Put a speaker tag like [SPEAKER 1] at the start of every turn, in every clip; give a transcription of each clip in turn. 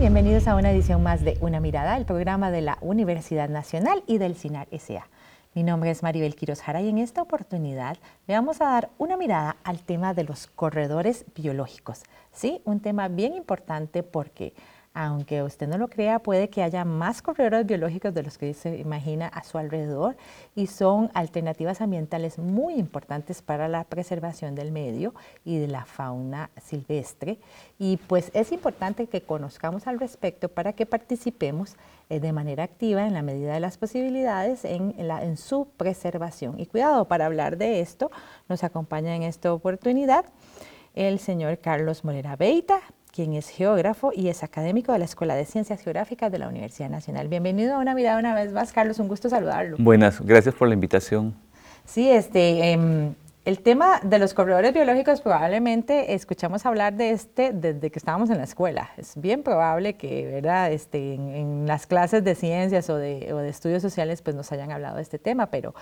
[SPEAKER 1] Bienvenidos a una edición más de Una Mirada, el programa de la Universidad Nacional y del CINAR SA. Mi nombre es Maribel Quiroz Jara y en esta oportunidad le vamos a dar una mirada al tema de los corredores biológicos. Sí, un tema bien importante porque aunque usted no lo crea, puede que haya más corredores biológicos de los que se imagina a su alrededor y son alternativas ambientales muy importantes para la preservación del medio y de la fauna silvestre. Y pues es importante que conozcamos al respecto para que participemos eh, de manera activa en la medida de las posibilidades en, en su preservación. Y cuidado, para hablar de esto, nos acompaña en esta oportunidad el señor Carlos Morera Beita, quien es geógrafo y es académico de la Escuela de Ciencias Geográficas de la Universidad Nacional. Bienvenido a una mirada una vez más, Carlos, un gusto saludarlo.
[SPEAKER 2] Buenas, gracias por la invitación.
[SPEAKER 1] Sí, este, em, el tema de los corredores biológicos probablemente escuchamos hablar de este desde que estábamos en la escuela. Es bien probable que ¿verdad? Este, en, las clases de ciencias o de, o de, estudios sociales pues nos hayan hablado de este tema, pero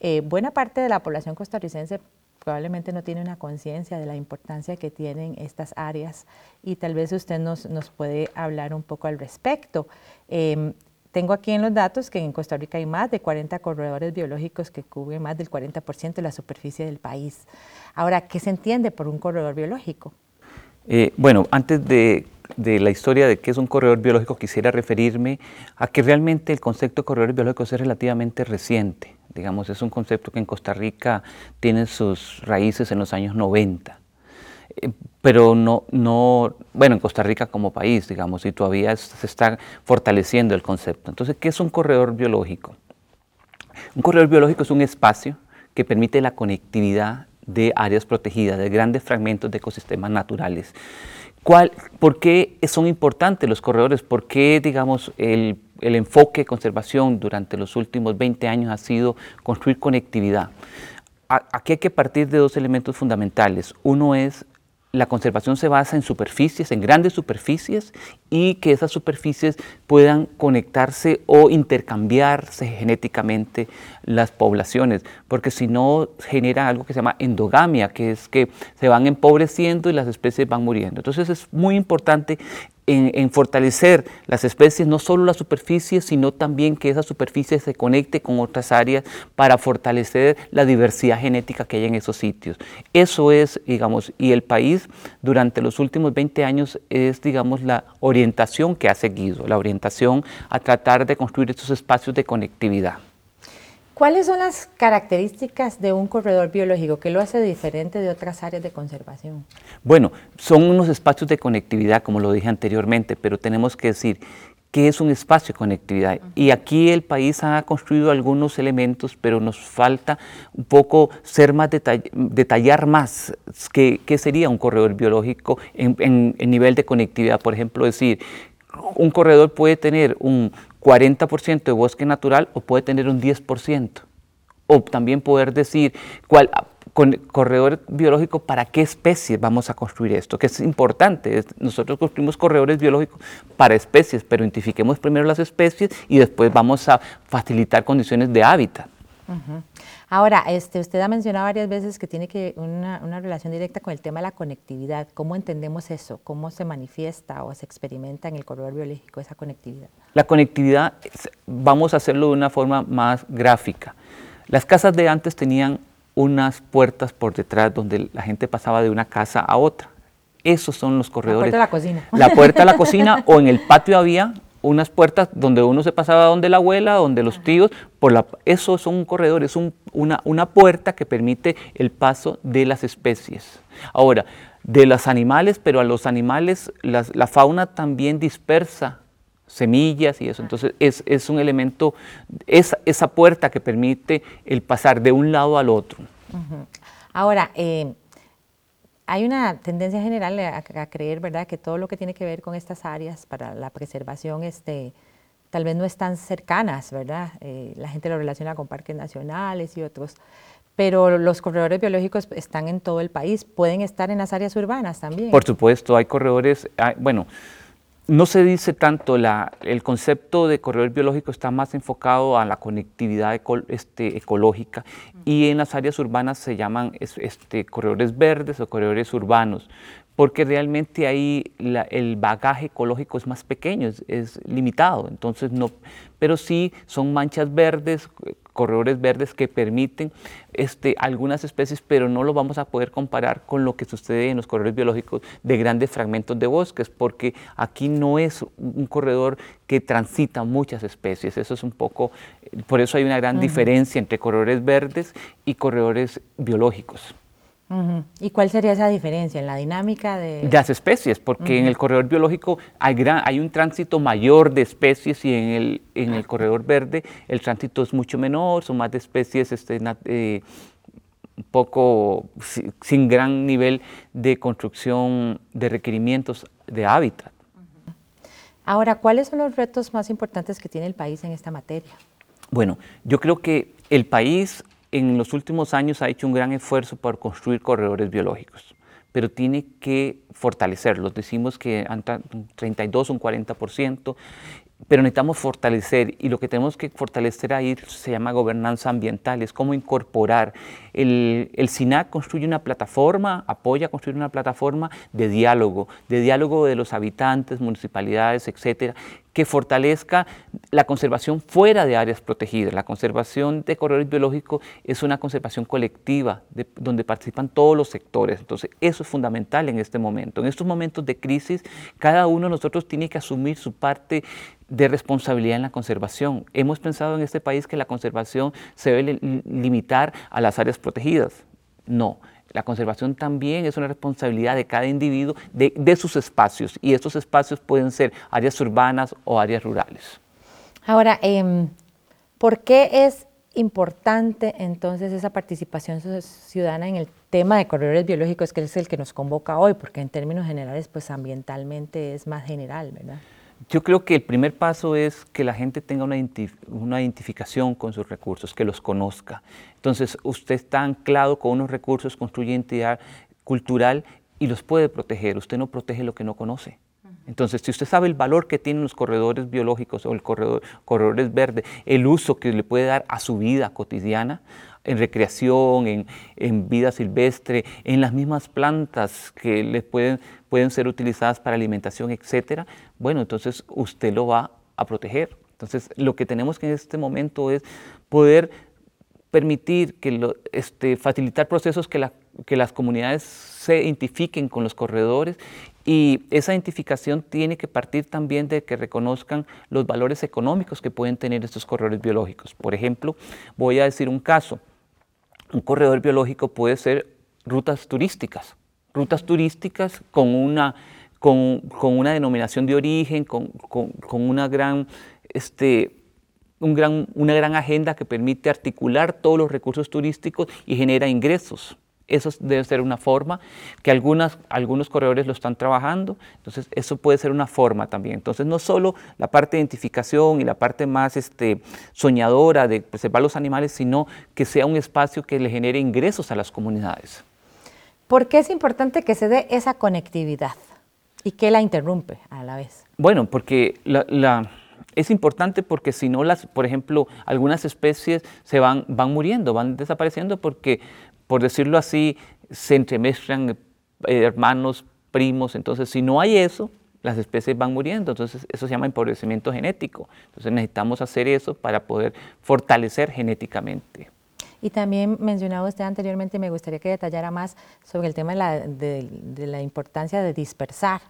[SPEAKER 1] eh, buena parte de la población costarricense probablemente no tiene una conciencia de la importancia que tienen estas áreas y tal vez usted nos, nos puede hablar un poco al respecto. Em, tengo aquí en los datos que en Costa Rica hay más de 40 corredores biológicos que cubren más del 40% de la superficie del país. Ahora, ¿qué se entiende por un corredor biológico?
[SPEAKER 2] Eh, bueno, antes de, la historia de qué es un corredor biológico, quisiera referirme a que realmente el concepto de corredores biológicos es relativamente reciente. Digamos, es un concepto que en Costa Rica tiene sus raíces en los años 90. Eh, pero no, no, bueno, en Costa Rica como país, digamos, y todavía se está fortaleciendo el concepto. Entonces, ¿qué es un corredor biológico? Un corredor biológico es un espacio que permite la conectividad de áreas protegidas, de grandes fragmentos de ecosistemas naturales. ¿Cuál, ¿Por qué son importantes los corredores? ¿Por qué, digamos, el el enfoque de conservación durante los últimos 20 años ha sido construir conectividad. Aquí hay que partir de dos elementos fundamentales. Uno es la conservación se basa en superficies, en grandes superficies, y que esas superficies puedan conectarse o intercambiarse genéticamente las poblaciones, porque si no genera algo que se llama endogamia, que es que se van empobreciendo y las especies van muriendo. Entonces es muy importante en, fortalecer las especies, no solo la superficie, sino también que esa superficie se conecte con otras áreas para fortalecer la diversidad genética que hay en esos sitios. Eso es, digamos, y el país durante los últimos 20 años es, digamos, la orientación que ha seguido, la orientación a tratar de construir estos espacios de conectividad.
[SPEAKER 1] ¿Cuáles son las características de un corredor biológico que lo hace diferente de otras áreas de conservación?
[SPEAKER 2] Bueno, son unos espacios de conectividad, como lo dije anteriormente, pero tenemos que decir qué es un espacio de conectividad. Y aquí el país ha construido algunos elementos, pero nos falta un poco ser más detallar más qué, sería un corredor biológico en, en nivel de conectividad. Por ejemplo, decir, un corredor puede tener un 40% de bosque natural o puede tener un 10%. O también poder decir cuál con corredor biológico para qué especies vamos a construir esto, que es importante. Nosotros construimos corredores biológicos para especies, pero identifiquemos primero las especies y después vamos a facilitar condiciones de hábitat.
[SPEAKER 1] Ahora, este, usted ha mencionado varias veces que tiene que una, una, relación directa con el tema de la conectividad. ¿Cómo entendemos eso? ¿Cómo se manifiesta o se experimenta en el corredor biológico esa conectividad?
[SPEAKER 2] La conectividad, vamos a hacerlo de una forma más gráfica. Las casas de antes tenían unas puertas por detrás donde la gente pasaba de una casa a otra. Esos son los corredores.
[SPEAKER 1] La puerta de la cocina.
[SPEAKER 2] La puerta de la cocina o en el patio había unas puertas donde uno se pasaba donde la abuela, donde los tíos, por la, eso son un corredor, es una, una puerta que permite el paso de las especies. Ahora, de los animales, pero a los animales la fauna también dispersa semillas y eso. Entonces es, es un elemento, es esa puerta que permite el pasar de un lado al otro.
[SPEAKER 1] Ahora, eh, hay una tendencia general a, creer, ¿verdad?, que todo lo que tiene que ver con estas áreas para la preservación, este, tal vez no están cercanas, ¿verdad? Eh, la gente lo relaciona con parques nacionales y otros, pero los corredores biológicos están en todo el país, pueden estar en las áreas urbanas también.
[SPEAKER 2] Por supuesto, hay corredores, bueno, no se dice tanto, la, el concepto de corredor biológico está más enfocado a la conectividad este, ecológica y en las áreas urbanas se llaman este, corredores verdes o corredores urbanos, porque realmente ahí el bagaje ecológico es más pequeño, es, limitado, entonces no, pero sí son manchas verdes, corredores verdes que permiten este, algunas especies, pero no lo vamos a poder comparar con lo que sucede en los corredores biológicos de grandes fragmentos de bosques, porque aquí no es un corredor que transita muchas especies, eso es un poco, por eso hay una gran diferencia entre corredores verdes y corredores biológicos.
[SPEAKER 1] ¿Y cuál sería esa diferencia en la dinámica de...?
[SPEAKER 2] las especies, porque en el corredor biológico hay, gran, hay un tránsito mayor de especies y en el, en el corredor verde el tránsito es mucho menor, son más de especies este, eh, un poco sin gran nivel de construcción de requerimientos de hábitat.
[SPEAKER 1] Ahora, ¿cuáles son los retos más importantes que tiene el país en esta materia?
[SPEAKER 2] Bueno, yo creo que el país en los últimos años ha hecho un gran esfuerzo por construir corredores biológicos, pero tiene que fortalecerlos. Decimos que un 32, un 40%, pero necesitamos fortalecer y lo que tenemos que fortalecer ahí se llama gobernanza ambiental, es cómo incorporar. El, el SINAC construye una plataforma, apoya a construir una plataforma de diálogo, de diálogo de los habitantes, municipalidades, etcétera, que fortalezca la conservación fuera de áreas protegidas. La conservación de corredores biológicos es una conservación colectiva donde participan todos los sectores. Entonces, eso es fundamental en este momento. En estos momentos de crisis, cada uno de nosotros tiene que asumir su parte de responsabilidad en la conservación. Hemos pensado en este país que la conservación se debe limitar a las áreas protegidas. No, la conservación también es una responsabilidad de cada individuo de, sus espacios y estos espacios pueden ser áreas urbanas o áreas rurales.
[SPEAKER 1] Ahora, em, ¿por qué es importante entonces esa participación ciudadana en el tema de corredores biológicos, que es el que nos convoca hoy? Porque en términos generales, pues ambientalmente es más general, ¿verdad?
[SPEAKER 2] Yo creo que el primer paso es que la gente tenga una, identificación con sus recursos, que los conozca. Entonces, usted está anclado con unos recursos, construye identidad cultural y los puede proteger. Usted no protege lo que no conoce. Entonces, si usted sabe el valor que tienen los corredores biológicos o el corredor, corredores verdes, el uso que le puede dar a su vida cotidiana, en recreación, en, vida silvestre, en las mismas plantas que pueden, pueden ser utilizadas para alimentación, etcétera, bueno, entonces usted lo va a proteger. Entonces, lo que tenemos que en este momento es poder permitir que lo, este, facilitar procesos que, que las comunidades se identifiquen con los corredores y esa identificación tiene que partir también de que reconozcan los valores económicos que pueden tener estos corredores biológicos. Por ejemplo, voy a decir un caso un corredor biológico puede ser rutas turísticas, rutas turísticas con una, con, una denominación de origen, con, una, gran, este, gran, una gran agenda que permite articular todos los recursos turísticos y genera ingresos. Eso debe ser una forma que algunas, algunos corredores lo están trabajando, entonces eso puede ser una forma también. Entonces no solo la parte de identificación y la parte más este, soñadora de preservar los animales, sino que sea un espacio que le genere ingresos a las comunidades.
[SPEAKER 1] ¿Por qué es importante que se dé esa conectividad y que la interrumpe a la vez?
[SPEAKER 2] Bueno, porque la, es importante porque si no las, por ejemplo, algunas especies se van, van muriendo, van desapareciendo porque por decirlo así, se entremezclan eh, hermanos, primos, entonces si no hay eso, las especies van muriendo, entonces eso se llama empobrecimiento genético. Entonces necesitamos hacer eso para poder fortalecer genéticamente.
[SPEAKER 1] Y también mencionaba usted anteriormente, me gustaría que detallara más sobre el tema de la importancia de dispersar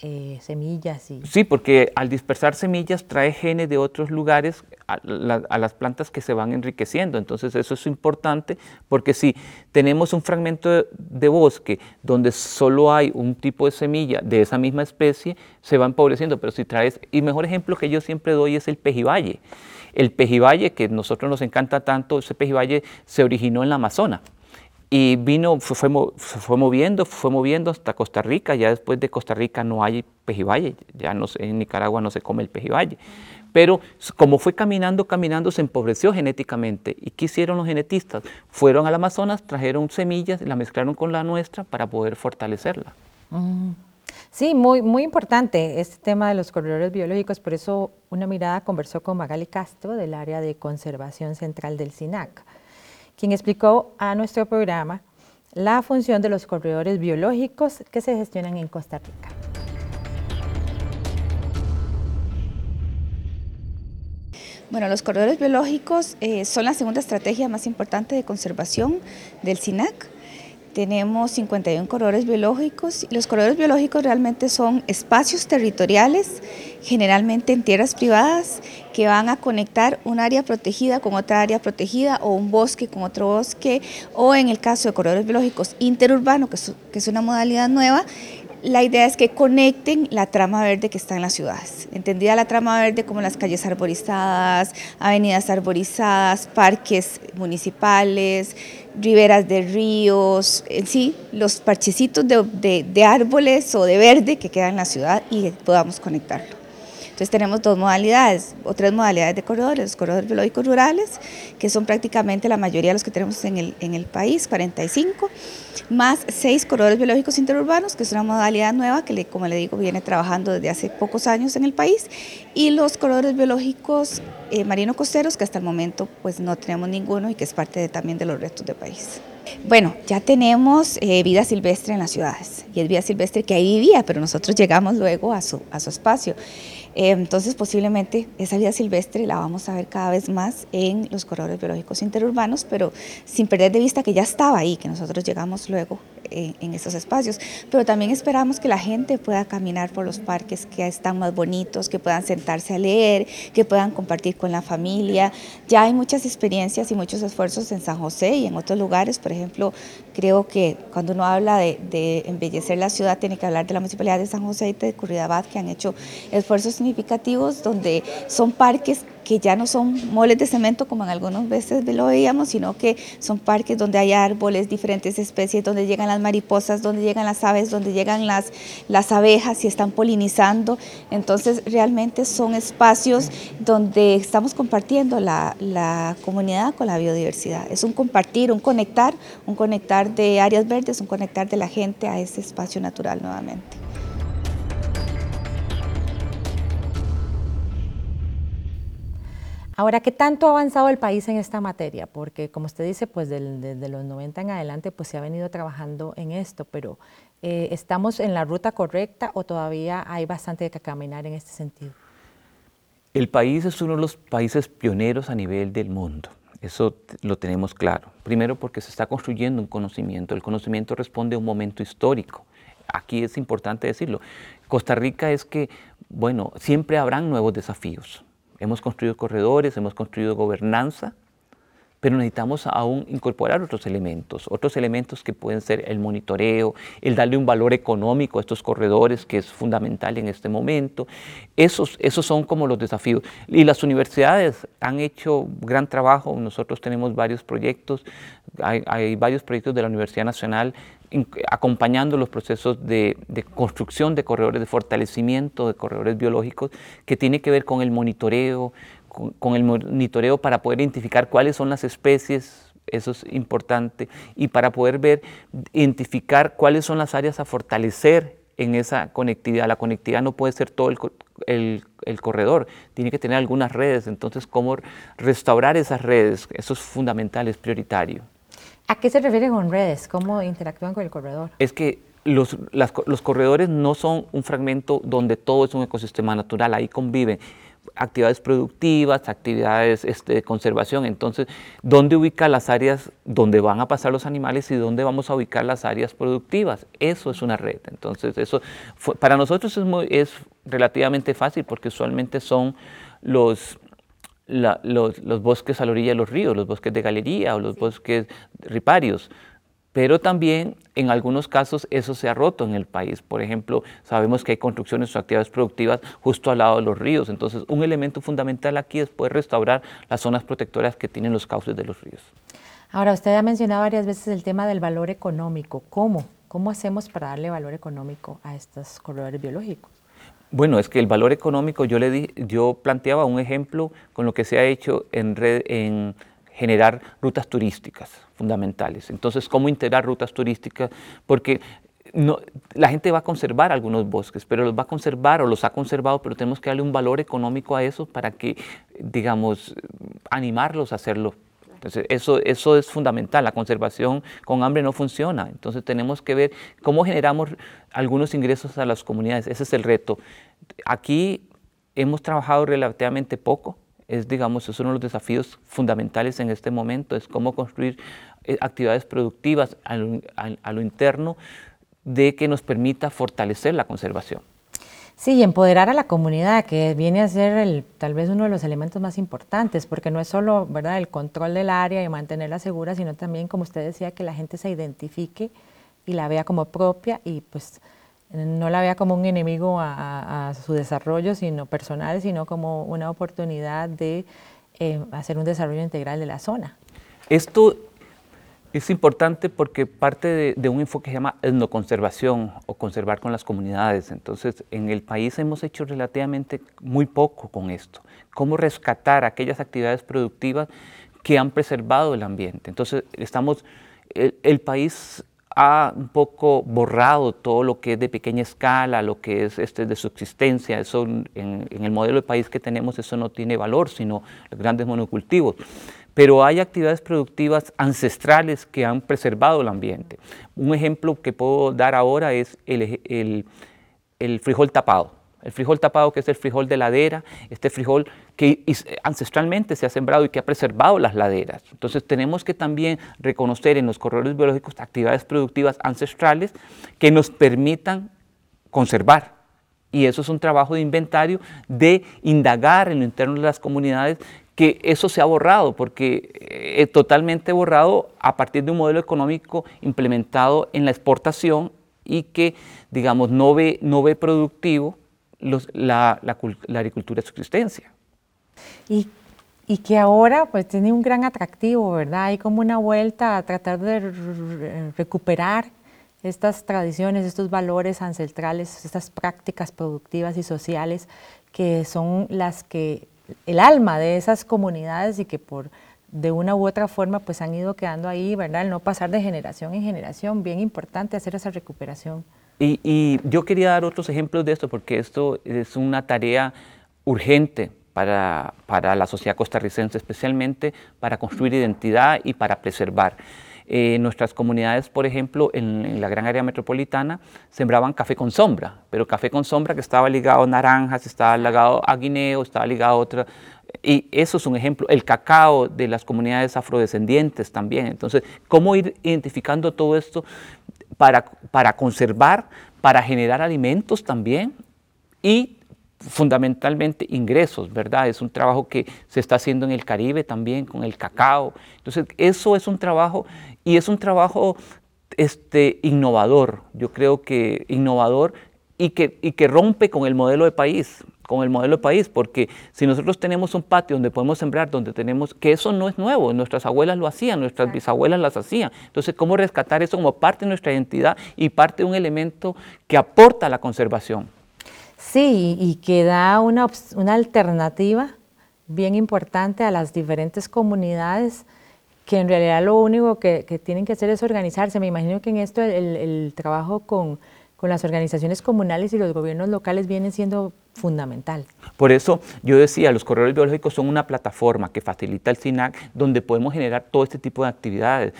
[SPEAKER 1] eh, semillas. Y...
[SPEAKER 2] Sí, porque al dispersar semillas trae genes de otros lugares a, las plantas que se van enriqueciendo. Entonces eso es importante porque si tenemos un fragmento de, bosque donde solo hay un tipo de semilla de esa misma especie, se va empobreciendo. Pero si traes, y mejor ejemplo que yo siempre doy es el pejibaye. El pejibaye, que nosotros nos encanta tanto, ese pejibaye se originó en la Amazona. Y vino, fue, fue moviendo, fue moviendo hasta Costa Rica. Ya después de Costa Rica no hay pejibaye, ya no, en Nicaragua no se come el pejibaye. Pero como fue caminando, caminando, se empobreció genéticamente. ¿Y qué hicieron los genetistas? Fueron al Amazonas, trajeron semillas, la mezclaron con la nuestra para poder fortalecerla.
[SPEAKER 1] Mm. Sí, muy, muy importante este tema de los corredores biológicos, por eso una mirada conversó con Magali Castro del área de conservación central del SINAC, quien explicó a nuestro programa la función de los corredores biológicos que se gestionan en Costa Rica.
[SPEAKER 3] Bueno, los corredores biológicos eh, son la segunda estrategia más importante de conservación del SINAC. Tenemos 51 corredores biológicos. Y los corredores biológicos realmente son espacios territoriales, generalmente en tierras privadas, que van a conectar un área protegida con otra área protegida o un bosque con otro bosque. O en el caso de corredores biológicos interurbanos, que que es una modalidad nueva, la idea es que conecten la trama verde que está en las ciudades. Entendida la trama verde como las calles arborizadas, avenidas arborizadas, parques municipales, riberas de ríos, en sí, los parchecitos de, de árboles o de verde que quedan en la ciudad y podamos conectarlo. Entonces tenemos dos modalidades o tres modalidades de corredores, los corredores biológicos rurales, que son prácticamente la mayoría de los que tenemos en el, en el país, 45, más seis corredores biológicos interurbanos, que es una modalidad nueva que, como le digo, viene trabajando desde hace pocos años en el país, y los corredores biológicos eh, marino costeros, que hasta el momento pues no tenemos ninguno y que es parte también de los restos del país. Bueno, ya tenemos eh, vida silvestre en las ciudades y es vida silvestre que ahí vivía, pero nosotros llegamos luego a su, a su espacio. Eh, entonces, posiblemente esa vida silvestre la vamos a ver cada vez más en los corredores biológicos interurbanos, pero sin perder de vista que ya estaba ahí, que nosotros llegamos luego en, estos espacios, pero también esperamos que la gente pueda caminar por los parques que están más bonitos, que puedan sentarse a leer, que puedan compartir con la familia. Ya hay muchas experiencias y muchos esfuerzos en San José y en otros lugares, por ejemplo, creo que cuando uno habla de, embellecer la ciudad, tiene que hablar de la Municipalidad de San José y de Curridabat, que han hecho esfuerzos significativos donde son parques que ya no son moles de cemento como en algunas veces lo veíamos, sino que son parques donde hay árboles, diferentes especies, donde llegan las mariposas, donde llegan las aves, donde llegan las, las abejas y están polinizando. Entonces realmente son espacios donde estamos compartiendo la, la comunidad con la biodiversidad. Es un compartir, un conectar, un conectar de áreas verdes, un conectar de la gente a ese espacio natural nuevamente.
[SPEAKER 1] Ahora, ¿qué tanto ha avanzado el país en esta materia? Porque, como usted dice, pues desde los 90 en adelante pues se ha venido trabajando en esto, pero eh, ¿estamos en la ruta correcta o todavía hay bastante que caminar en este sentido?
[SPEAKER 2] El país es uno de los países pioneros a nivel del mundo. Eso lo tenemos claro. Primero porque se está construyendo un conocimiento. El conocimiento responde a un momento histórico. Aquí es importante decirlo. Costa Rica es que, bueno, siempre habrán nuevos desafíos Hemos construido corredores, hemos construido gobernanza, pero necesitamos aún incorporar otros elementos, otros elementos que pueden ser el monitoreo, el darle un valor económico a estos corredores, que es fundamental en este momento. Esos, esos son como los desafíos. Y las universidades han hecho gran trabajo, nosotros tenemos varios proyectos, hay, hay varios proyectos de la Universidad Nacional acompañando los procesos de, construcción de corredores, de fortalecimiento de corredores biológicos, que tiene que ver con el monitoreo, con, el monitoreo para poder identificar cuáles son las especies, eso es importante, y para poder ver, identificar cuáles son las áreas a fortalecer en esa conectividad. La conectividad no puede ser todo el, el, corredor, tiene que tener algunas redes, entonces cómo restaurar esas redes, eso es fundamental, es prioritario.
[SPEAKER 1] ¿A qué se refieren con redes? ¿Cómo interactúan con el corredor?
[SPEAKER 2] Es que los, los corredores no son un fragmento donde todo es un ecosistema natural, ahí conviven actividades productivas, actividades este, de conservación. Entonces, ¿dónde ubica las áreas donde van a pasar los animales y dónde vamos a ubicar las áreas productivas? Eso es una red. Entonces, eso para nosotros es, es relativamente fácil porque usualmente son los, los, bosques a la orilla de los ríos, los bosques de galería o los bosques riparios. Pero también en algunos casos eso se ha roto en el país. Por ejemplo, sabemos que hay construcciones o actividades productivas justo al lado de los ríos. Entonces, un elemento fundamental aquí es poder restaurar las zonas protectoras que tienen los cauces de los ríos.
[SPEAKER 1] Ahora, usted ha mencionado varias veces el tema del valor económico. ¿Cómo? ¿Cómo hacemos para darle valor económico a estos corredores biológicos?
[SPEAKER 2] Bueno, es que el valor económico, yo, le di, yo planteaba un ejemplo con lo que se ha hecho en, red, en generar rutas turísticas fundamentales. Entonces, ¿cómo integrar rutas turísticas? Porque la gente va a conservar algunos bosques, pero los va a conservar o los ha conservado, pero tenemos que darle un valor económico a eso para que, digamos, animarlos a hacerlo. Entonces, eso, eso es fundamental. La conservación con hambre no funciona. Entonces, tenemos que ver cómo generamos algunos ingresos a las comunidades. Ese es el reto. Aquí hemos trabajado relativamente poco. Es, digamos, es uno de los desafíos fundamentales en este momento, es cómo construir eh, actividades productivas a lo interno de que nos permita fortalecer la conservación.
[SPEAKER 1] Sí, empoderar a la comunidad, que viene a ser el, tal vez uno de los elementos más importantes, porque no es solo ¿verdad? el control del área y mantenerla segura, sino también, como usted decía, que la gente se identifique y la vea como propia y pues no la vea como un enemigo a, su desarrollo sino personal, sino como una oportunidad de eh, hacer un desarrollo integral de la zona.
[SPEAKER 2] Esto es importante porque parte de, un enfoque que se llama etnoconservación o conservar con las comunidades. Entonces, en el país hemos hecho relativamente muy poco con esto. Cómo rescatar aquellas actividades productivas que han preservado el ambiente. Entonces, estamos, el, país ha un poco borrado todo lo que es de pequeña escala, lo que es este de subsistencia. Eso en, en el modelo de país que tenemos, eso no tiene valor, sino los grandes monocultivos pero hay actividades productivas ancestrales que han preservado el ambiente. Un ejemplo que puedo dar ahora es el, frijol tapado. El frijol tapado, que es el frijol de ladera, este frijol que ancestralmente se ha sembrado y que ha preservado las laderas. Entonces tenemos que también reconocer en los corredores biológicos actividades productivas ancestrales que nos permitan conservar. Y eso es un trabajo de inventario, de indagar en lo interno de las comunidades que eso se ha borrado, porque es eh, totalmente borrado a partir de un modelo económico implementado en la exportación y que, digamos, no ve, no ve productivo la, agricultura de subsistencia.
[SPEAKER 1] Y, y, que ahora pues tiene un gran atractivo, ¿verdad? Hay como una vuelta a tratar de recuperar estas tradiciones, estos valores ancestrales, estas prácticas productivas y sociales que son las que el alma de esas comunidades y que por de una u otra forma pues han ido quedando ahí, ¿verdad? El no pasar de generación en generación, bien importante hacer esa recuperación.
[SPEAKER 2] Y, yo quería dar otros ejemplos de esto porque esto es una tarea urgente para, para la sociedad costarricense, especialmente para construir identidad y para preservar. Eh, nuestras comunidades, por ejemplo, en, la gran área metropolitana, sembraban café con sombra, pero café con sombra que estaba ligado a naranjas, estaba ligado a guineo, estaba ligado a otra. Y eso es un ejemplo. El cacao de las comunidades afrodescendientes también. Entonces, ¿cómo ir identificando todo esto para, para conservar, para generar alimentos también? Y fundamentalmente ingresos, ¿verdad? Es un trabajo que se está haciendo en el Caribe también con el cacao. Entonces, eso es un trabajo y es un trabajo este, innovador, yo creo que innovador y que, y que rompe con el modelo de país, con el modelo de país, porque si nosotros tenemos un patio donde podemos sembrar, donde tenemos, que eso no es nuevo, nuestras abuelas lo hacían, nuestras bisabuelas las hacían, entonces cómo rescatar eso como parte de nuestra identidad y parte de un elemento que aporta a la conservación.
[SPEAKER 1] Sí, y que da una, una alternativa bien importante a las diferentes comunidades que en realidad lo único que, tienen que hacer es organizarse. Me imagino que en esto el, trabajo con, con, las organizaciones comunales y los gobiernos locales viene siendo fundamental.
[SPEAKER 2] Por eso yo decía, los corredores biológicos son una plataforma que facilita el SINAC donde podemos generar todo este tipo de actividades.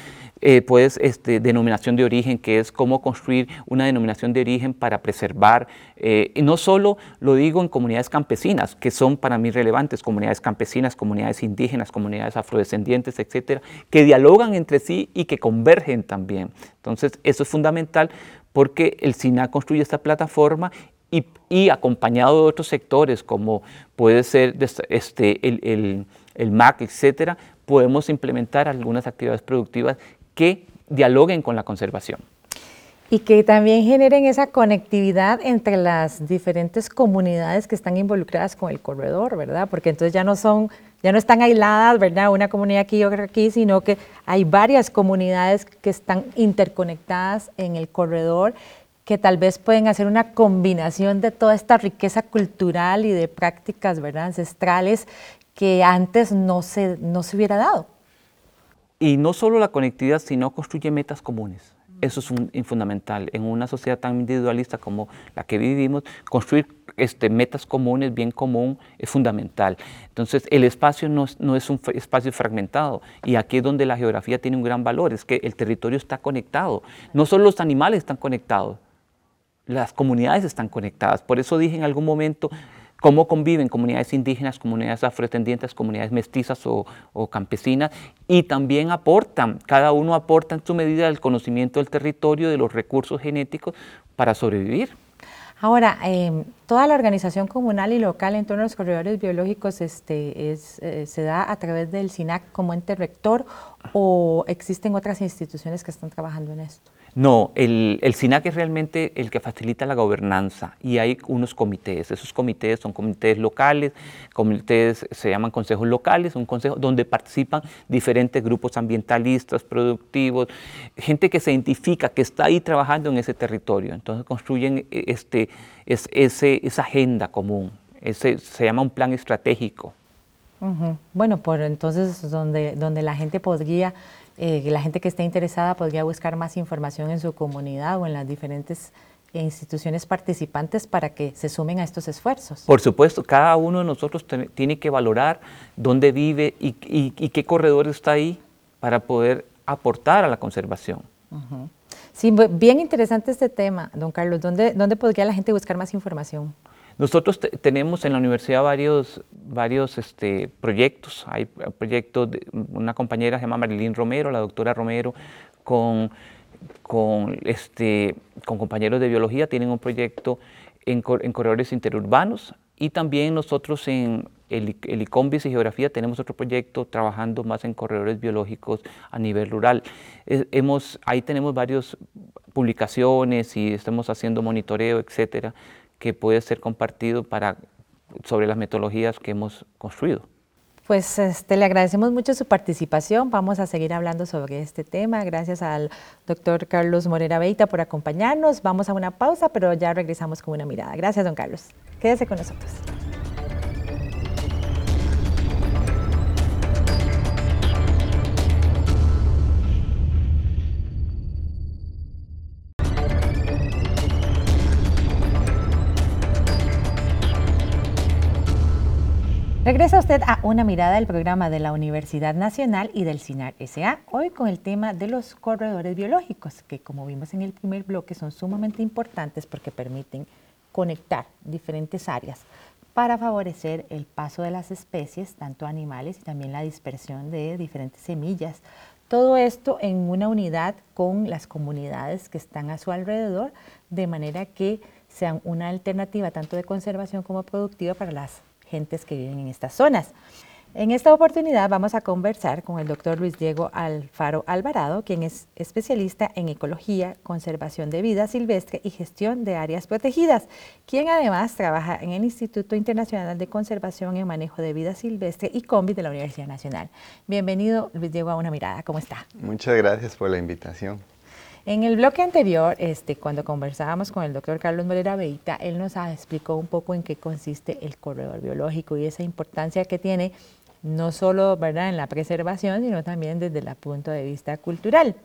[SPEAKER 2] Pues este, denominación de origen, que es cómo construir una denominación de origen para preservar, eh, y no solo lo digo en comunidades campesinas, que son para mí relevantes, comunidades campesinas, comunidades indígenas, comunidades afrodescendientes, etcétera, que dialogan entre sí y que convergen también. Entonces, eso es fundamental porque el SINAC construye esta plataforma y, acompañado de otros sectores como puede ser este, el, el, MAC, etcétera, podemos implementar algunas actividades productivas que dialoguen con la conservación.
[SPEAKER 1] Y que también generen esa conectividad entre las diferentes comunidades que están involucradas con el corredor, ¿verdad? Porque entonces ya no son, ya no están aisladas, ¿verdad? Una comunidad aquí y otra aquí, sino que hay varias comunidades que están interconectadas en el corredor que tal vez pueden hacer una combinación de toda esta riqueza cultural y de prácticas ¿verdad? ancestrales que antes no se, no se hubiera dado.
[SPEAKER 2] Y no solo la conectividad, sino construye metas comunes. Eso es fundamental. En una sociedad tan individualista como la que vivimos, construir este, metas comunes, bien común, es fundamental. Entonces, el espacio no, no, es un espacio fragmentado y aquí es donde la geografía tiene un gran valor, es que el territorio está conectado. No solo los animales están conectados, las comunidades están conectadas. Por eso dije en algún momento cómo conviven comunidades indígenas, comunidades afrodescendientes, comunidades mestizas o, campesinas, y también aportan, cada uno aporta en su medida el conocimiento del territorio, de los recursos genéticos para sobrevivir.
[SPEAKER 1] Ahora, em, toda la organización comunal y local en torno a los corredores biológicos este, es, eh, se da a través del SINAC como ente rector o existen otras instituciones que están trabajando en esto?
[SPEAKER 2] No, el, el, SINAC es realmente el que facilita la gobernanza y hay unos comités. Esos comités son comités locales, comités se llaman consejos locales, un consejo donde participan diferentes grupos ambientalistas, productivos, gente que se identifica, que está ahí trabajando en ese territorio. Entonces construyen eh, este, es, ese, esa agenda común. Ese, se llama un plan estratégico.
[SPEAKER 1] Bueno, por entonces donde, donde la gente podría eh, la gente que esté interesada podría buscar más información en su comunidad o en las diferentes instituciones participantes para que se sumen a estos esfuerzos.
[SPEAKER 2] Por supuesto, cada uno de nosotros tiene que valorar dónde vive y, qué corredor está ahí para poder aportar a la conservación.
[SPEAKER 1] Sí, bien interesante este tema, don Carlos. ¿Dónde, ¿Dónde podría la gente buscar más información?
[SPEAKER 2] Nosotros tenemos en la universidad varios, este, proyectos. Hay proyectos de una compañera se llama Marilyn Romero, la doctora Romero, con, este, compañeros de biología, tienen un proyecto en, corredores interurbanos y también nosotros en el, ICOMBIS y Geografía tenemos otro proyecto trabajando más en corredores biológicos a nivel rural. Hemos, ahí tenemos varias publicaciones y estamos haciendo monitoreo, etcétera, que puede ser compartido para, sobre las metodologías que hemos construido.
[SPEAKER 1] Pues este, le agradecemos mucho su participación. Vamos a seguir hablando sobre este tema. Gracias al doctor Carlos Morera Beita por acompañarnos. Vamos a una pausa, pero ya regresamos con una mirada. Gracias, don Carlos. Quédese con nosotros. Regresa usted a una mirada del programa de la Universidad Nacional y del CINAR SA, hoy con el tema de los corredores biológicos, que como vimos en el primer bloque son sumamente importantes porque permiten conectar diferentes áreas para favorecer el paso de las especies, tanto animales y también la dispersión de diferentes semillas. Todo esto en una unidad con las comunidades que están a su alrededor, de manera que sean una alternativa tanto de conservación como productiva para las gentes que viven en estas zonas. En esta oportunidad vamos a conversar con el doctor Luis Diego Alfaro Alvarado, quien es especialista en ecología, conservación de vida silvestre y gestión de áreas protegidas, quien además trabaja en el Instituto Internacional de Conservación y Manejo de Vida Silvestre y COMBI de la Universidad Nacional. Bienvenido, Luis Diego, a Una Mirada. ¿Cómo está?
[SPEAKER 4] Muchas gracias por la invitación.
[SPEAKER 1] En el bloque anterior, este, cuando conversábamos con el doctor Carlos Morera Beita, él nos explicó un poco en qué consiste el corredor biológico y esa importancia que tiene no solo en la preservación, sino también desde el punto de vista cultural.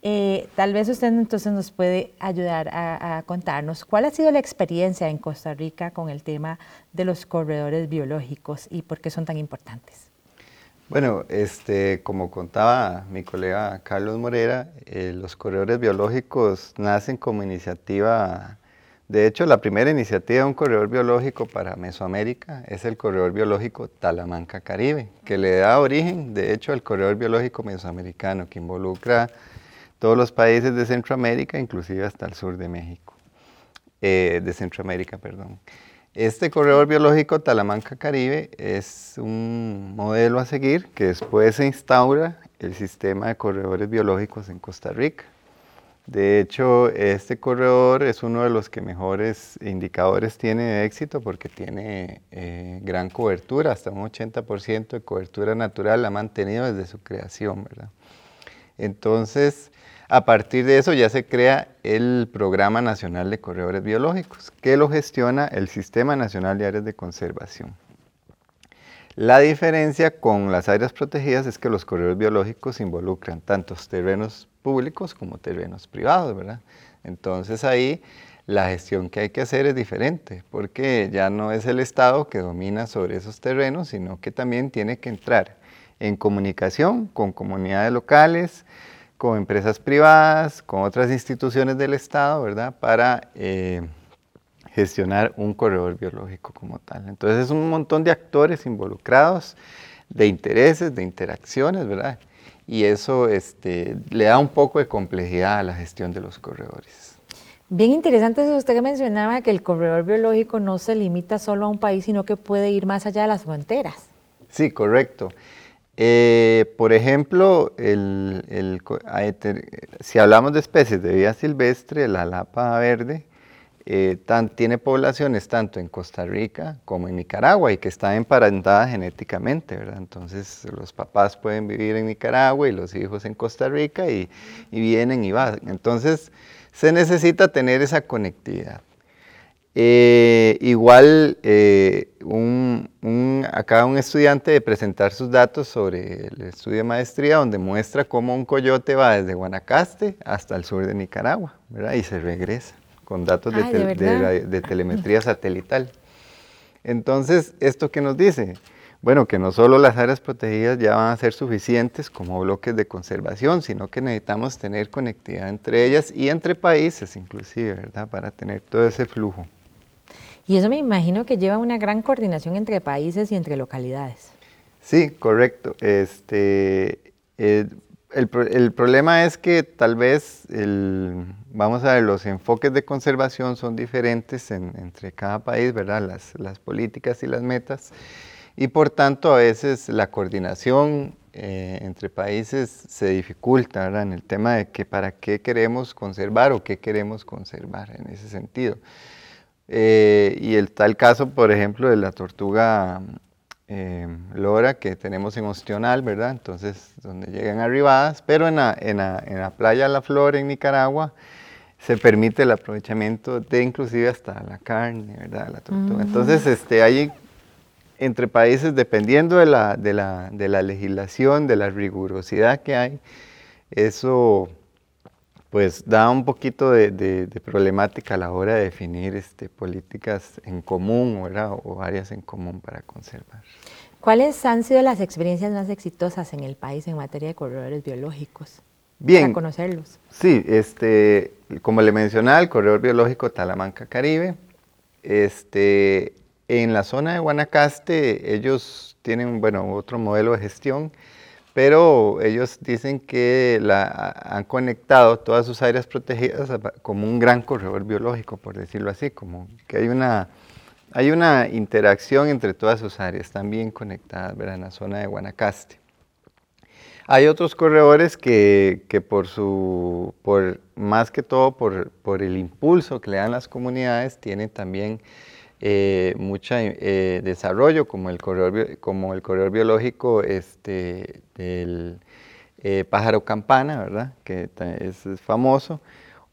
[SPEAKER 1] Eh, tal vez usted entonces nos puede ayudar a, contarnos cuál ha sido la experiencia en Costa Rica con el tema de los corredores biológicos y por qué son tan importantes.
[SPEAKER 4] Bueno, este, como contaba mi colega Carlos Morera, eh, los corredores biológicos nacen como iniciativa, de hecho la primera iniciativa de un corredor biológico para Mesoamérica es el corredor biológico Talamanca Caribe, que le da origen, de hecho, al corredor biológico mesoamericano, que involucra todos los países de Centroamérica, inclusive hasta el sur de México, eh, de Centroamérica, perdón. Este corredor biológico Talamanca-Caribe es un modelo a seguir que después se instaura el sistema de corredores biológicos en Costa Rica. De hecho, este corredor es uno de los que mejores indicadores tiene de éxito porque tiene eh, gran cobertura, hasta un 80% de cobertura natural ha mantenido desde su creación, ¿verdad? Entonces, a partir de eso ya se crea el Programa Nacional de Corredores Biológicos, que lo gestiona el Sistema Nacional de Áreas de Conservación. La diferencia con las áreas protegidas es que los corredores biológicos involucran tantos terrenos públicos como terrenos privados, ¿verdad? Entonces ahí la gestión que hay que hacer es diferente, porque ya no es el Estado que domina sobre esos terrenos, sino que también tiene que entrar en comunicación con comunidades locales, con empresas privadas, con otras instituciones del Estado, ¿verdad? Para eh, gestionar un corredor biológico como tal. Entonces es un montón de actores involucrados, de intereses, de interacciones, ¿verdad? Y eso este, le da un poco de complejidad a la gestión de los corredores.
[SPEAKER 1] Bien interesante, usted mencionaba que el corredor biológico no se limita solo a un país, sino que puede ir más allá de las fronteras.
[SPEAKER 4] Sí, correcto. Eh, por ejemplo, si hablamos de especies de vida silvestre, la lapa verde eh, tiene poblaciones tanto en Costa Rica como en Nicaragua y que están emparentadas genéticamente, ¿verdad? Entonces los papás pueden vivir en Nicaragua y los hijos en Costa Rica y vienen y van. Entonces se necesita tener esa conectividad. Eh, igual, eh, un, acaba un estudiante de presentar sus datos sobre el estudio de maestría, donde muestra cómo un coyote va desde Guanacaste hasta el sur de Nicaragua, ¿verdad? Y se regresa con datos de, de telemetría satelital. Entonces, ¿esto qué nos dice? bueno, que no solo las áreas protegidas ya van a ser suficientes como bloques de conservación, sino que necesitamos tener conectividad entre ellas y entre países inclusive, ¿verdad? Para tener todo ese flujo.
[SPEAKER 1] Y eso me imagino que lleva una gran coordinación entre países y entre localidades.
[SPEAKER 4] Sí, correcto. Este, eh, el, problema es que tal vez, el, vamos a ver, los enfoques de conservación son diferentes entre cada país, ¿verdad? Las, políticas y las metas y por tanto a veces la coordinación eh, entre países se dificulta en el tema de que para qué queremos conservar o qué queremos conservar en ese sentido. Eh, y el tal caso, por ejemplo, de la tortuga eh, lora que tenemos en Ostional, ¿verdad? Entonces, donde llegan arribadas, pero en la, en la, en la playa La Flor, en Nicaragua, se permite el aprovechamiento de inclusive hasta la carne, ¿verdad? La tortuga. Mm. Entonces, este, hay entre países, dependiendo de la, de la, de la legislación, de la rigurosidad que hay, eso pues da un poquito de, de, problemática a la hora de definir este, políticas en común o áreas en común para conservar.
[SPEAKER 1] ¿Cuáles han sido las experiencias más exitosas en el país en materia de corredores biológicos?
[SPEAKER 4] Bien.
[SPEAKER 1] Para conocerlos.
[SPEAKER 4] Sí, este, como le mencionaba, el corredor biológico Talamanca Caribe, este, en la zona de Guanacaste ellos tienen, bueno, otro modelo de gestión, pero ellos dicen que la, han conectado todas sus áreas protegidas como un gran corredor biológico, por decirlo así, como que hay una, hay una interacción entre todas sus áreas, también conectadas en la zona de Guanacaste. Hay otros corredores que, que, por su, por, más que todo por, por el impulso que le dan las comunidades, tienen también eh, mucho eh, desarrollo, como el corredor, como el corredor biológico este, del eh, pájaro campana, ¿verdad? que es, famoso.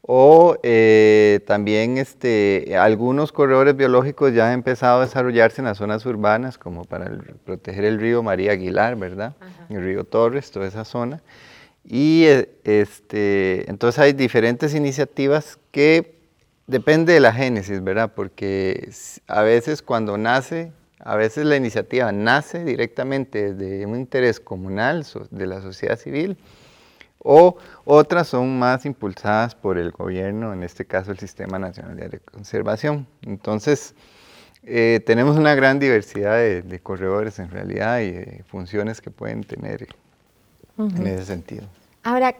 [SPEAKER 4] O también este, algunos corredores biológicos ya han empezado a desarrollarse en las zonas urbanas, como para proteger el río María Aguilar, ¿verdad? El río Torres, toda esa zona. Y este, entonces hay diferentes iniciativas que Depende de la génesis, ¿verdad? Porque a veces cuando nace, a veces la iniciativa nace directamente de un interés comunal de la sociedad civil o otras son más impulsadas por el gobierno, en este caso el Sistema Nacional de Conservación. Entonces, eh, tenemos una gran diversidad de, corredores en realidad y de funciones que pueden tener en ese sentido.
[SPEAKER 1] Ahora,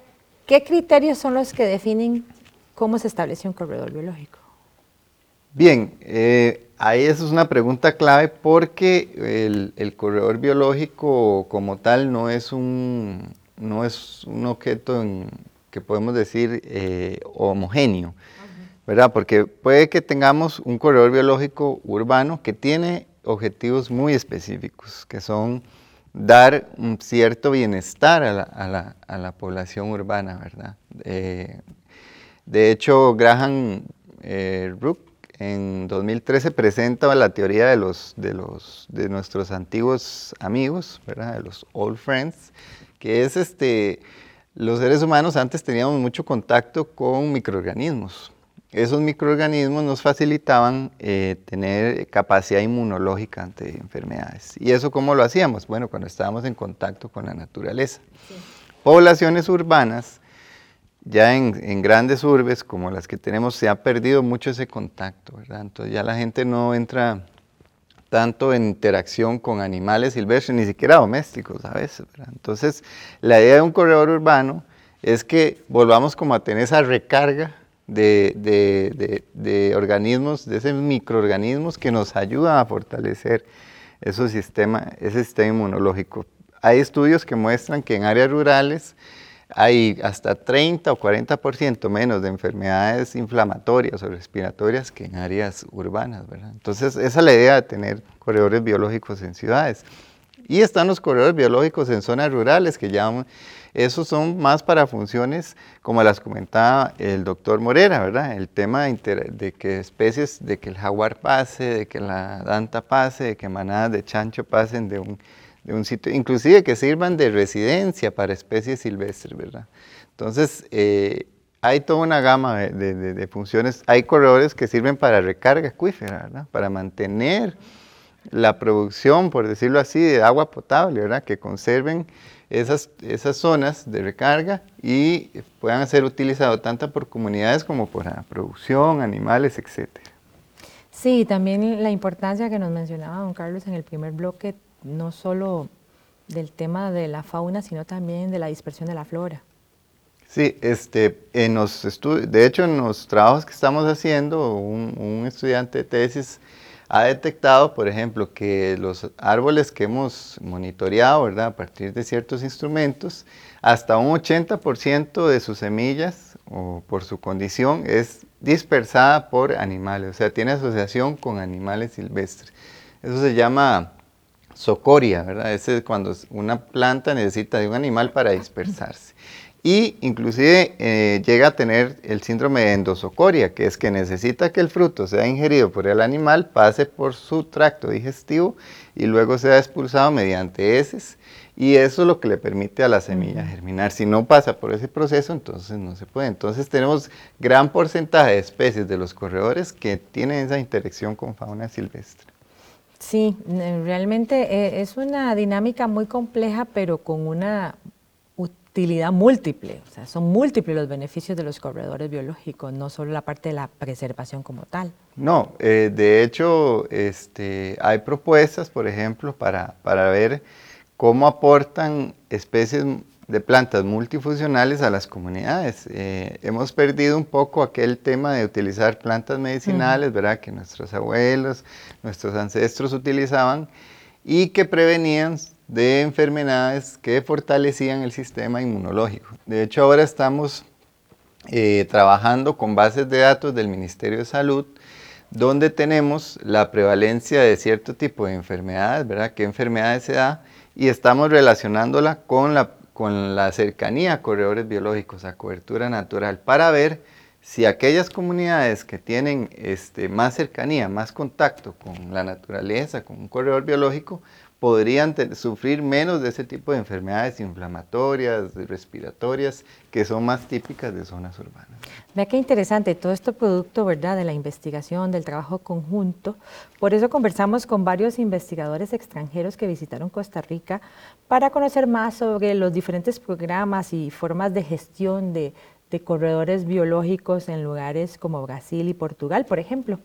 [SPEAKER 1] ¿qué criterios son los que definen ¿Cómo se establece un corredor biológico?
[SPEAKER 4] Bien, eh, ahí eso es una pregunta clave porque el, corredor biológico como tal no es un, no es un objeto que podemos decir eh, homogéneo, ¿verdad? Porque puede que tengamos un corredor biológico urbano que tiene objetivos muy específicos, que son dar un cierto bienestar a la, a la, población urbana, ¿verdad? Eh, de hecho, Graham eh, Rook en 2013 presenta la teoría de, los, de, los, de nuestros antiguos amigos, ¿verdad? de los old friends, que es este, los seres humanos antes teníamos mucho contacto con microorganismos. Esos microorganismos nos facilitaban eh, tener capacidad inmunológica ante enfermedades. ¿Y eso cómo lo hacíamos? Bueno, cuando estábamos en contacto con la naturaleza. Poblaciones urbanas ya en, grandes urbes como las que tenemos se ha perdido mucho ese contacto. Entonces ya la gente no entra tanto en interacción con animales silvestres, ni siquiera domésticos a veces. Entonces la idea de un corredor urbano es que volvamos como a tener esa recarga de, de organismos, de esos microorganismos que nos ayudan a fortalecer ese sistema, ese sistema inmunológico. Hay estudios que muestran que en áreas rurales hay hasta 30 o 40% menos de enfermedades inflamatorias o respiratorias que en áreas urbanas, ¿verdad? Entonces, esa es la idea de tener corredores biológicos en ciudades. Y están los corredores biológicos en zonas rurales, que ya esos son más para funciones como las comentaba el doctor Morera, ¿verdad? El tema de, de, que especies, de que el jaguar pase, de que la danta pase, de que manadas de chancho pasen de un de un sitio, inclusive que sirvan de residencia para especies silvestres, ¿verdad? Entonces, eh, hay toda una gama de, funciones. Hay corredores que sirven para recarga acuífera, ¿verdad? Para mantener la producción, por decirlo así, de agua potable, ¿verdad? Que conserven esas, esas zonas de recarga y puedan ser utilizados tanto por comunidades como por la producción, animales, etc.
[SPEAKER 1] Sí, también la importancia que nos mencionaba don Carlos en el primer bloque no solo del tema de la fauna, sino también de la dispersión de la flora.
[SPEAKER 4] Sí, este, en los de hecho en los trabajos que estamos haciendo, un, estudiante de tesis ha detectado, por ejemplo, que los árboles que hemos monitoreado, ¿verdad? A partir de ciertos instrumentos, hasta un 80% de sus semillas, o por su condición, es dispersada por animales, o sea, tiene asociación con animales silvestres. Eso se llama socoria, ¿verdad? Ese es cuando una planta necesita de un animal para dispersarse. Y inclusive eh, llega a tener el síndrome de endosocoria, que es que necesita que el fruto sea ingerido por el animal, pase por su tracto digestivo y luego sea expulsado mediante heces. Y eso es lo que le permite a la semilla germinar. Si no pasa por ese proceso, entonces no se puede. Entonces tenemos gran porcentaje de especies de los corredores que tienen esa interacción con fauna silvestre.
[SPEAKER 1] Sí, realmente eh, es una dinámica muy compleja, pero con una utilidad múltiple. O sea, son múltiples los beneficios de los corredores biológicos, no solo la parte de la preservación como tal.
[SPEAKER 4] No, eh, de hecho, este, hay propuestas, por ejemplo, para, para ver cómo aportan especies de plantas multifuncionales a las comunidades. Eh, hemos perdido un poco aquel tema de utilizar plantas medicinales, ¿verdad? Que nuestros abuelos, nuestros ancestros utilizaban y que prevenían de enfermedades que fortalecían el sistema inmunológico. De hecho, ahora estamos eh, trabajando con bases de datos del Ministerio de Salud, donde tenemos la prevalencia de cierto tipo de enfermedades, ¿verdad? ¿Qué enfermedades se da? Y estamos relacionándola con la con la cercanía a corredores biológicos, a cobertura natural, para ver si aquellas comunidades que tienen este, más cercanía, más contacto con la naturaleza, con un corredor biológico, podrían sufrir menos de ese tipo de enfermedades inflamatorias, respiratorias, que son más típicas de zonas urbanas.
[SPEAKER 1] Vea qué interesante, todo esto producto, ¿verdad?, de la investigación, del trabajo conjunto. Por eso conversamos con varios investigadores extranjeros que visitaron Costa Rica para conocer más sobre los diferentes programas y formas de gestión de, de corredores biológicos en lugares como Brasil y Portugal, por ejemplo,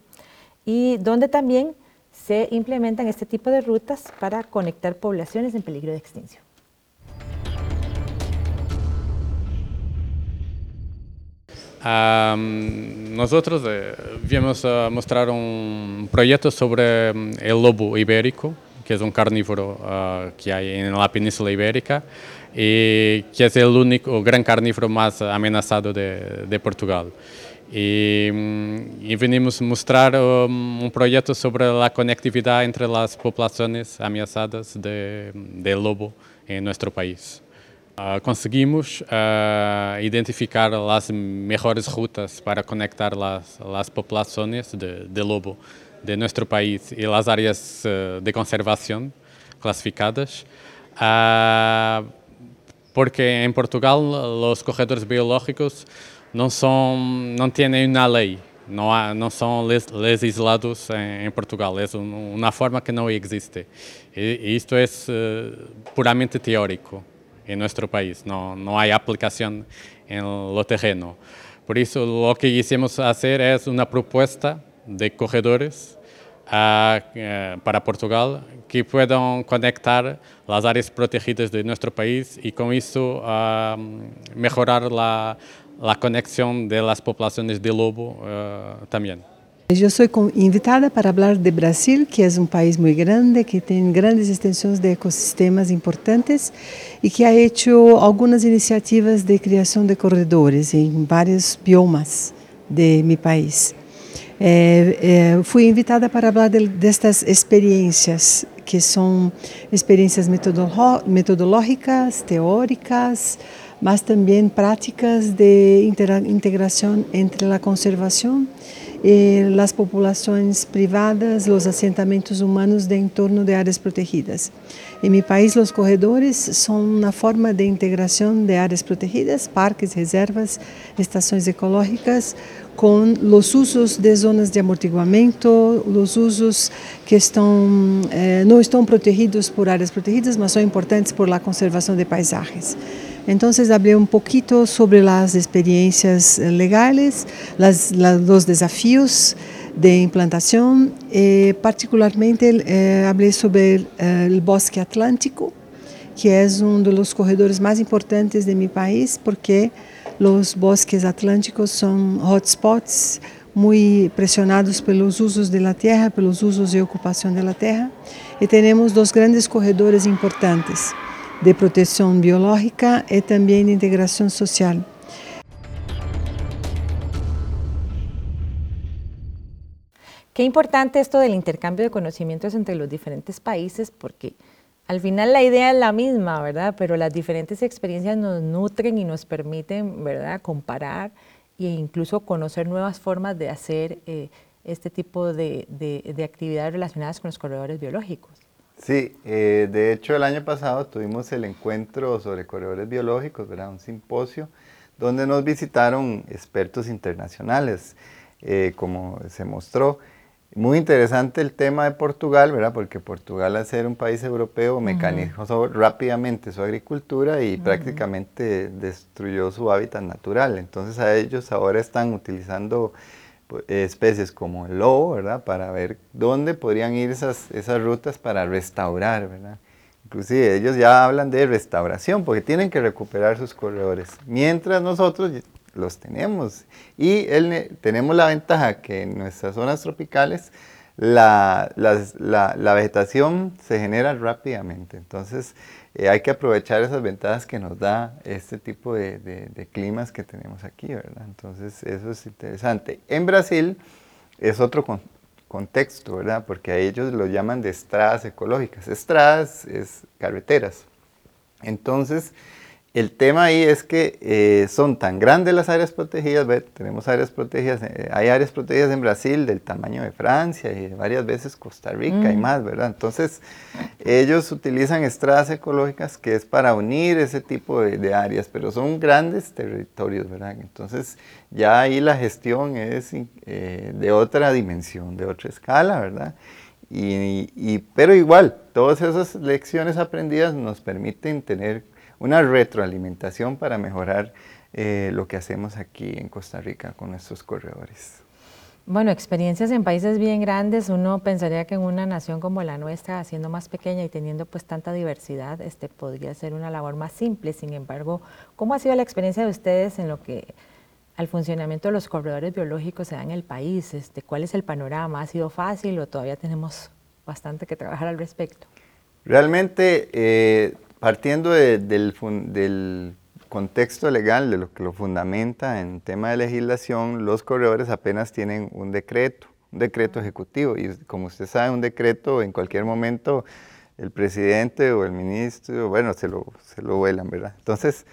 [SPEAKER 1] y donde también se implementan este tipo de rutas para conectar poblaciones en peligro de extinción.
[SPEAKER 5] nosotros eh, vamos a mostrar un proyecto sobre mm, el lobo ibérico, que es un carnívoro ah, que hay en la península ibérica y que es el único gran carnívoro más amenazado de Portugal. Y, mm, venimos a mostrar um, un, proyecto sobre la conectividad entre las poblaciones amenazadas de, lobo en nuestro país. conseguimos identificar las mejores rutas para conectar las poblaciones de, de, lobo de nuestro país y las áreas de conservación clasificadas. porque en Portugal los corredores biológicos no, son, no tienen una ley, no, há, não são legislados em, em Portugal, é um, uma forma que não existe. E, e isto é uh, puramente teórico em nosso país, não, não há aplicação em lo terreno. Por isso, o que quisimos fazer é uma proposta de corredores a, uh, para Portugal que puedan conectar as áreas protegidas de nosso país e com isso melhorar a la conexión de de lobo uh, también.
[SPEAKER 6] Eu sou invitada para falar de Brasil, que é um país muito grande, que tem grandes extensões de ecossistemas importantes e que ha hecho algumas iniciativas de criação de corredores em vários biomas de meu país. É, é, fui invitada para falar de, destas experiências, que são experiências metodológicas, teóricas, mas também práticas de integração entre a conservação e as populações privadas, os assentamentos humanos de entorno de áreas protegidas. Em meu país, os corredores são uma forma de integração de áreas protegidas, parques, reservas, estações ecológicas, com os usos de zonas de amortiguamento, os usos que estão eh, não estão protegidos por áreas protegidas, mas são importantes por la conservação de paisagens. Entonces hablé un poquito sobre las experiencias eh, legales, las, los desafíos de implantación, eh, particularmente eh, hablé sobre el, el, bosque atlántico, que es uno de los corredores más importantes de mi país porque los bosques atlánticos son hotspots muy presionados pelos usos de la tierra, pelos usos de ocupación de la tierra, y tenemos dos grandes corredores importantes de protección biológica y también de integración social.
[SPEAKER 1] Qué importante esto del intercambio de conocimientos entre los diferentes países, porque al final la idea es la misma, ¿verdad? Pero las diferentes experiencias nos nutren y nos permiten, ¿verdad?, comparar e incluso conocer nuevas formas de hacer eh, este tipo de, de, de actividades relacionadas con los corredores biológicos.
[SPEAKER 4] Sí, eh, de hecho el año pasado tuvimos el encuentro sobre corredores biológicos, ¿verdad? un simposio, donde nos visitaron expertos internacionales, eh, como se mostró. Muy interesante el tema de Portugal, ¿verdad? Porque Portugal, al ser un país europeo, mecanizó rápidamente su agricultura y prácticamente destruyó su hábitat natural. Entonces a ellos ahora están utilizando pues, especies como el lobo, ¿verdad? Para ver dónde podrían ir esas, esas rutas para restaurar, ¿verdad? Inclusive ellos ya hablan de restauración porque tienen que recuperar sus corredores, mientras nosotros los tenemos. Y tenemos la ventaja que en nuestras zonas tropicales la, la, la vegetación se genera rápidamente. Entonces, eh, hay que aprovechar esas ventajas que nos da este tipo de, de, climas que tenemos aquí, ¿verdad? Entonces, eso es interesante. En Brasil es otro contexto, ¿verdad? Porque a ellos lo llaman de estradas ecológicas. Estradas es carreteras. Entonces, el tema ahí es que eh, son tan grandes las áreas protegidas, tenemos áreas protegidas, eh, hay áreas protegidas en Brasil del tamaño de Francia y varias veces Costa Rica y mm. más, ¿verdad? Entonces, ellos utilizan estradas ecológicas que es para unir ese tipo de, áreas, pero son grandes territorios, ¿verdad? Entonces, ya ahí la gestión es eh, de otra dimensión, de otra escala, ¿verdad? y, pero igual, todas esas lecciones aprendidas nos permiten tener una retroalimentación para mejorar eh, lo que hacemos aquí en Costa Rica con nuestros corredores.
[SPEAKER 1] Bueno, experiencias en países bien grandes, uno pensaría que en una nación como la nuestra, siendo más pequeña y teniendo pues tanta diversidad, este, podría ser una labor más simple. Sin embargo, ¿cómo ha sido la experiencia de ustedes en lo que al funcionamiento de los corredores biológicos se da en el país? Este, ¿Cuál es el panorama? ¿Ha sido fácil o todavía tenemos bastante que trabajar al respecto?
[SPEAKER 4] Realmente eh, partiendo del, contexto legal, de lo que lo fundamenta en tema de legislación, los corredores apenas tienen un decreto, un decreto ejecutivo. Y como usted sabe, un decreto en cualquier momento el presidente o el ministro, bueno, se lo, se lo vuelan, ¿verdad? Entonces,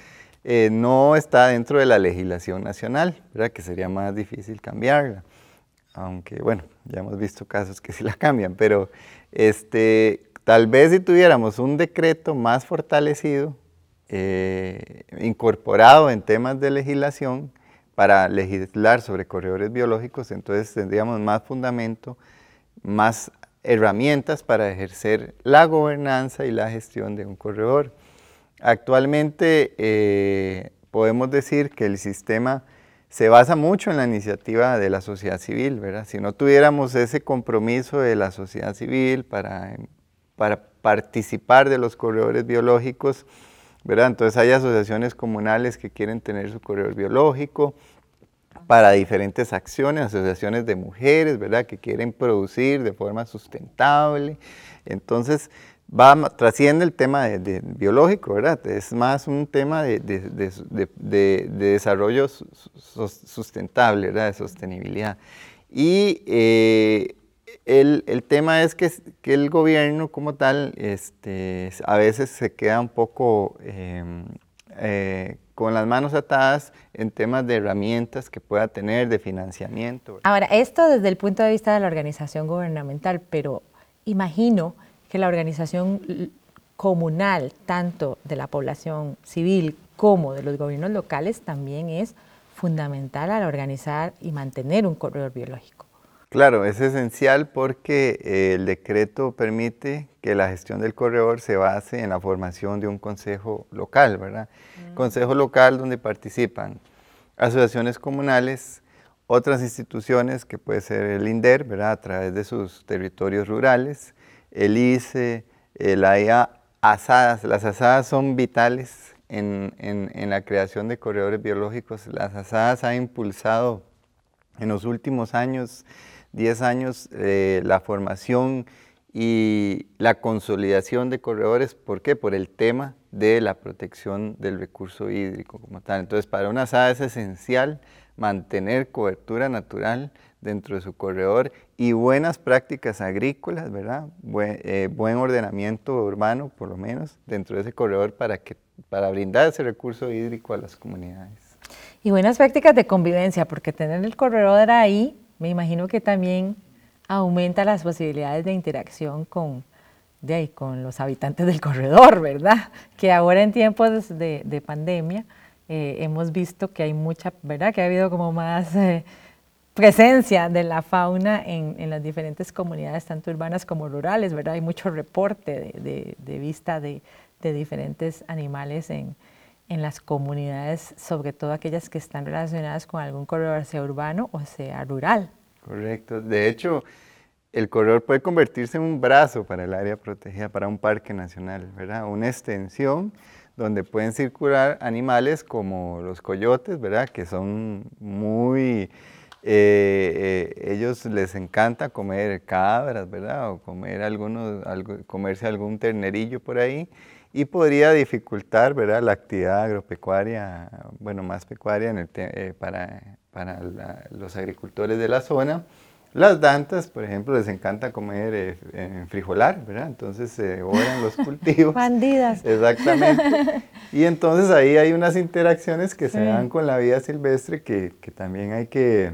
[SPEAKER 4] eh, no está dentro de la legislación nacional, ¿verdad? Que sería más difícil cambiarla. Aunque, bueno, ya hemos visto casos que sí la cambian, pero este, tal vez si tuviéramos un decreto más fortalecido, eh, incorporado en temas de legislación, para legislar sobre corredores biológicos, entonces tendríamos más fundamento, más herramientas para ejercer la gobernanza y la gestión de un corredor. Actualmente eh, podemos decir que el sistema se basa mucho en la iniciativa de la sociedad civil, ¿verdad? Si no tuviéramos ese compromiso de la sociedad civil para, para participar de los corredores biológicos, ¿verdad? Entonces hay asociaciones comunales que quieren tener su corredor biológico para diferentes acciones, asociaciones de mujeres, ¿verdad? Que quieren producir de forma sustentable. Entonces, va, trasciende el tema de, biológico, ¿verdad? Es más un tema de, desarrollo sustentable, ¿verdad? De sostenibilidad. Y eh, el, tema es que, que, el gobierno como tal este, a veces se queda un poco em, eh, con las manos atadas en temas de herramientas que pueda tener, de financiamiento.
[SPEAKER 1] Ahora, esto desde el punto de vista de la organización gubernamental, pero imagino que la organización comunal, tanto de la población civil como de los gobiernos locales, también es fundamental al organizar y mantener un corredor biológico.
[SPEAKER 4] Claro, es esencial porque el decreto permite que la gestión del corredor se base en la formación de un consejo local, ¿verdad? Mm. Consejo local donde participan asociaciones comunales, otras instituciones que puede ser el INDER, ¿verdad? A través de sus territorios rurales, el ICE, la IA, asadas. Las asadas son vitales en, en, la creación de corredores biológicos. Las asadas han impulsado en los últimos años, 10 años, eh, la formación y la consolidación de corredores. ¿Por qué? Por el tema de la protección del recurso hídrico como tal. Entonces, para una asada es esencial mantener cobertura natural dentro de su corredor y buenas prácticas agrícolas, ¿verdad? Buen, eh, buen, ordenamiento urbano, por lo menos, dentro de ese corredor para, que, para brindar ese recurso hídrico a las comunidades.
[SPEAKER 1] Y buenas prácticas de convivencia, porque tener el corredor ahí, me imagino que también aumenta las posibilidades de interacción con, de ahí, con los habitantes del corredor, ¿verdad? Que ahora en tiempos de, de pandemia eh, hemos visto que hay mucha, ¿verdad? Que ha habido como más... Eh, presencia de la fauna en, las diferentes comunidades, tanto urbanas como rurales, ¿verdad? Hay mucho reporte de, de, vista de, diferentes animales en, en, las comunidades, sobre todo aquellas que están relacionadas con algún corredor, sea urbano o sea rural.
[SPEAKER 4] Correcto. De hecho, el corredor puede convertirse en un brazo para el área protegida, para un parque nacional, ¿verdad? Una extensión donde pueden circular animales como los coyotes, ¿verdad? Que son muy eh, eh, ellos les encanta comer cabras, ¿verdad? O comer algunos, comerse algún ternerillo por ahí y podría dificultar, ¿verdad? La actividad agropecuaria, bueno, más pecuaria en el eh, para, para los agricultores de la zona. Las dantas, por ejemplo, les encanta comer en frijolar, ¿verdad? Entonces se oran los cultivos.
[SPEAKER 1] Bandidas.
[SPEAKER 4] Exactamente. Y entonces ahí hay unas interacciones que se dan con la vida silvestre que, que también hay que,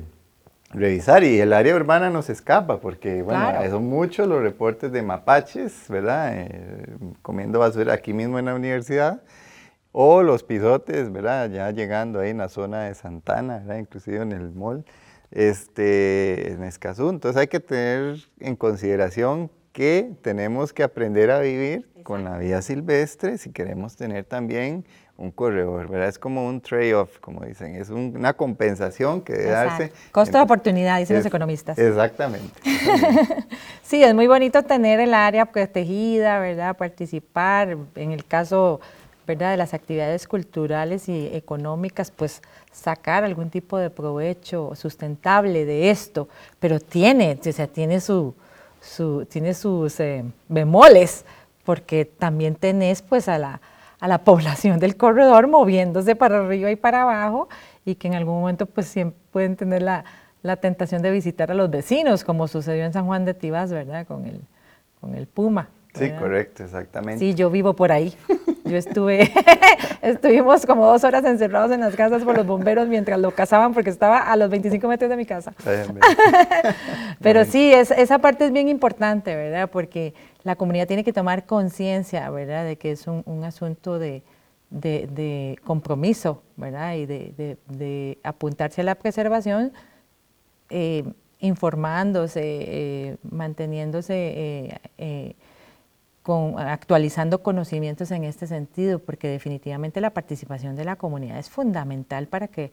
[SPEAKER 4] revisar y el área urbana nos escapa porque, bueno, son muchos los reportes de mapaches, ¿verdad? Eh, comiendo basura aquí mismo en la universidad o los pisotes, ¿verdad? Ya llegando ahí en la zona de Santana, ¿verdad? Inclusive en el mall, este, en Escazú. Entonces hay que tener en consideración que tenemos que aprender a vivir con la vida silvestre si queremos tener también un corredor, ¿verdad? Es como un trade-off, como dicen, es una compensación que debe darse.
[SPEAKER 1] Costo de oportunidad, dicen los economistas.
[SPEAKER 4] Exactamente.
[SPEAKER 1] sí, es muy bonito tener el área protegida, ¿verdad? Participar, en el caso, ¿verdad? De las actividades culturales y económicas, pues sacar algún tipo de provecho sustentable de esto, pero tiene, o sea, tiene, su, su tiene sus eh, bemoles, porque también tenés pues a la a la población del corredor moviéndose para arriba y para abajo y que en algún momento pues siempre pueden tener la, la tentación de visitar a los vecinos, como sucedió en San Juan de Tibás, ¿verdad? Con el, con el puma
[SPEAKER 4] Sí, correcto, exactamente.
[SPEAKER 1] Sí, yo vivo por ahí. Yo estuve, estuvimos como dos horas encerrados en las casas por los bomberos mientras lo cazaban porque estaba a los 25 metros de mi casa. Pero sí, esa parte es bien importante, ¿verdad? Porque la comunidad tiene que tomar conciencia, ¿verdad? De que es un, asunto de, compromiso, ¿verdad? Y de, apuntarse a la preservación, eh, informándose, eh, manteniéndose... Eh, actualizando conocimientos en este sentido, porque definitivamente la participación de la comunidad es fundamental para que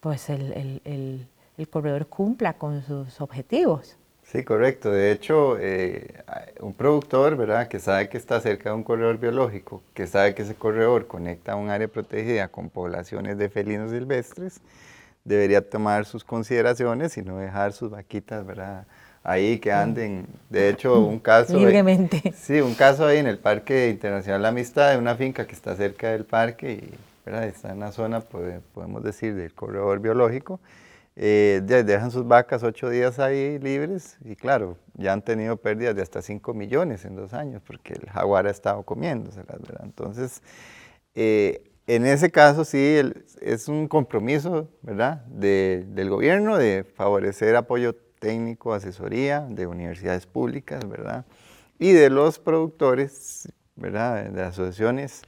[SPEAKER 1] pues, el, corredor cumpla con sus objetivos.
[SPEAKER 4] Sí, correcto. De hecho, eh, un productor, ¿verdad?, que sabe que está cerca de un corredor biológico, que sabe que ese corredor conecta a un área protegida con poblaciones de felinos silvestres, debería tomar sus consideraciones y no dejar sus vaquitas, ¿verdad?, ahí que anden. De hecho, un caso...
[SPEAKER 1] Libremente.
[SPEAKER 4] sí, un caso ahí en el Parque Internacional La Amistad, de una finca que está cerca del parque y está en la zona, podemos decir, del corredor biológico. Eh, dejan sus vacas ocho días ahí libres y claro, ya han tenido pérdidas de hasta 5 millones en dos años porque el jaguar ha estado comiéndoselas, ¿verdad? Entonces, eh, en ese caso sí es un compromiso, ¿verdad?, del gobierno de favorecer apoyo técnico, asesoría de universidades públicas, ¿verdad? Y de los productores, ¿verdad? De asociaciones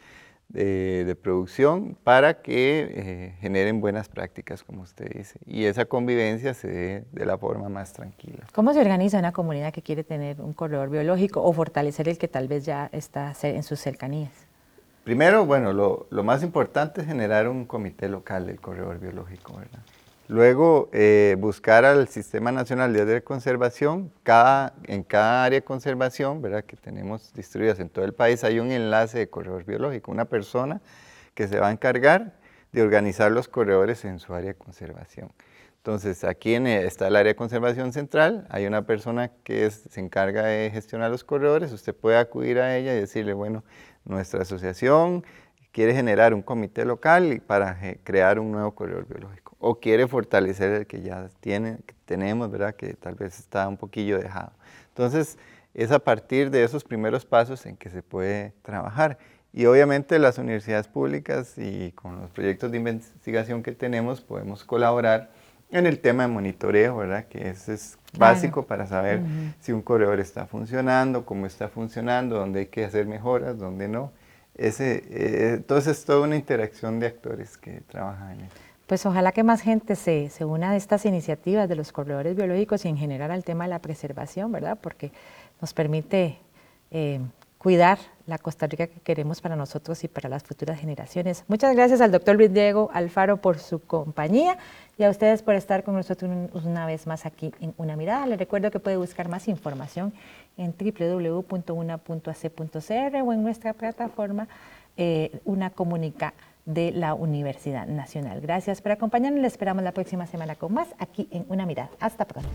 [SPEAKER 4] de, producción para que eh, generen buenas prácticas, como usted dice. Y esa convivencia se dé de la forma más tranquila.
[SPEAKER 1] ¿Cómo se organiza una comunidad que quiere tener un corredor biológico o fortalecer el que tal vez ya está en sus cercanías?
[SPEAKER 4] Primero, bueno, lo, lo más importante es generar un comité local del corredor biológico, ¿verdad? Luego, eh, buscar al Sistema Nacional de Conservación. Cada, en cada área de conservación, ¿verdad? que tenemos distribuidas en todo el país, hay un enlace de corredor biológico, una persona que se va a encargar de organizar los corredores en su área de conservación. Entonces, aquí en, eh, está el área de conservación central, hay una persona que se encarga de gestionar los corredores, usted puede acudir a ella y decirle, bueno, nuestra asociación quiere generar un comité local para crear un nuevo corredor biológico o quiere fortalecer el que ya tiene, que tenemos, ¿verdad? que tal vez está un poquillo dejado. Entonces, es a partir de esos primeros pasos en que se puede trabajar. Y obviamente las universidades públicas y con los proyectos de investigación que tenemos podemos colaborar en el tema de monitoreo, ¿verdad? Que eso es básico para saber si un corredor está funcionando, cómo está funcionando, dónde hay que hacer mejoras, dónde no. Ese, eh, entonces es toda una interacción de actores que trabajan en eso.
[SPEAKER 1] Pues ojalá que más gente se, se una a estas iniciativas de los corredores biológicos y en general al tema de la preservación, ¿verdad? Porque nos permite eh, cuidar la Costa Rica que queremos para nosotros y para las futuras generaciones. Muchas gracias al doctor Luis Diego Alfaro por su compañía y a ustedes por estar con nosotros una vez más aquí en Una Mirada. Les recuerdo que puede buscar más información en www.una.ac.cr o en nuestra plataforma eh, Una Comunica de la Universidad Nacional. Gracias por acompañarnos. Les esperamos la próxima semana con más aquí en Una Mirada. Hasta pronto.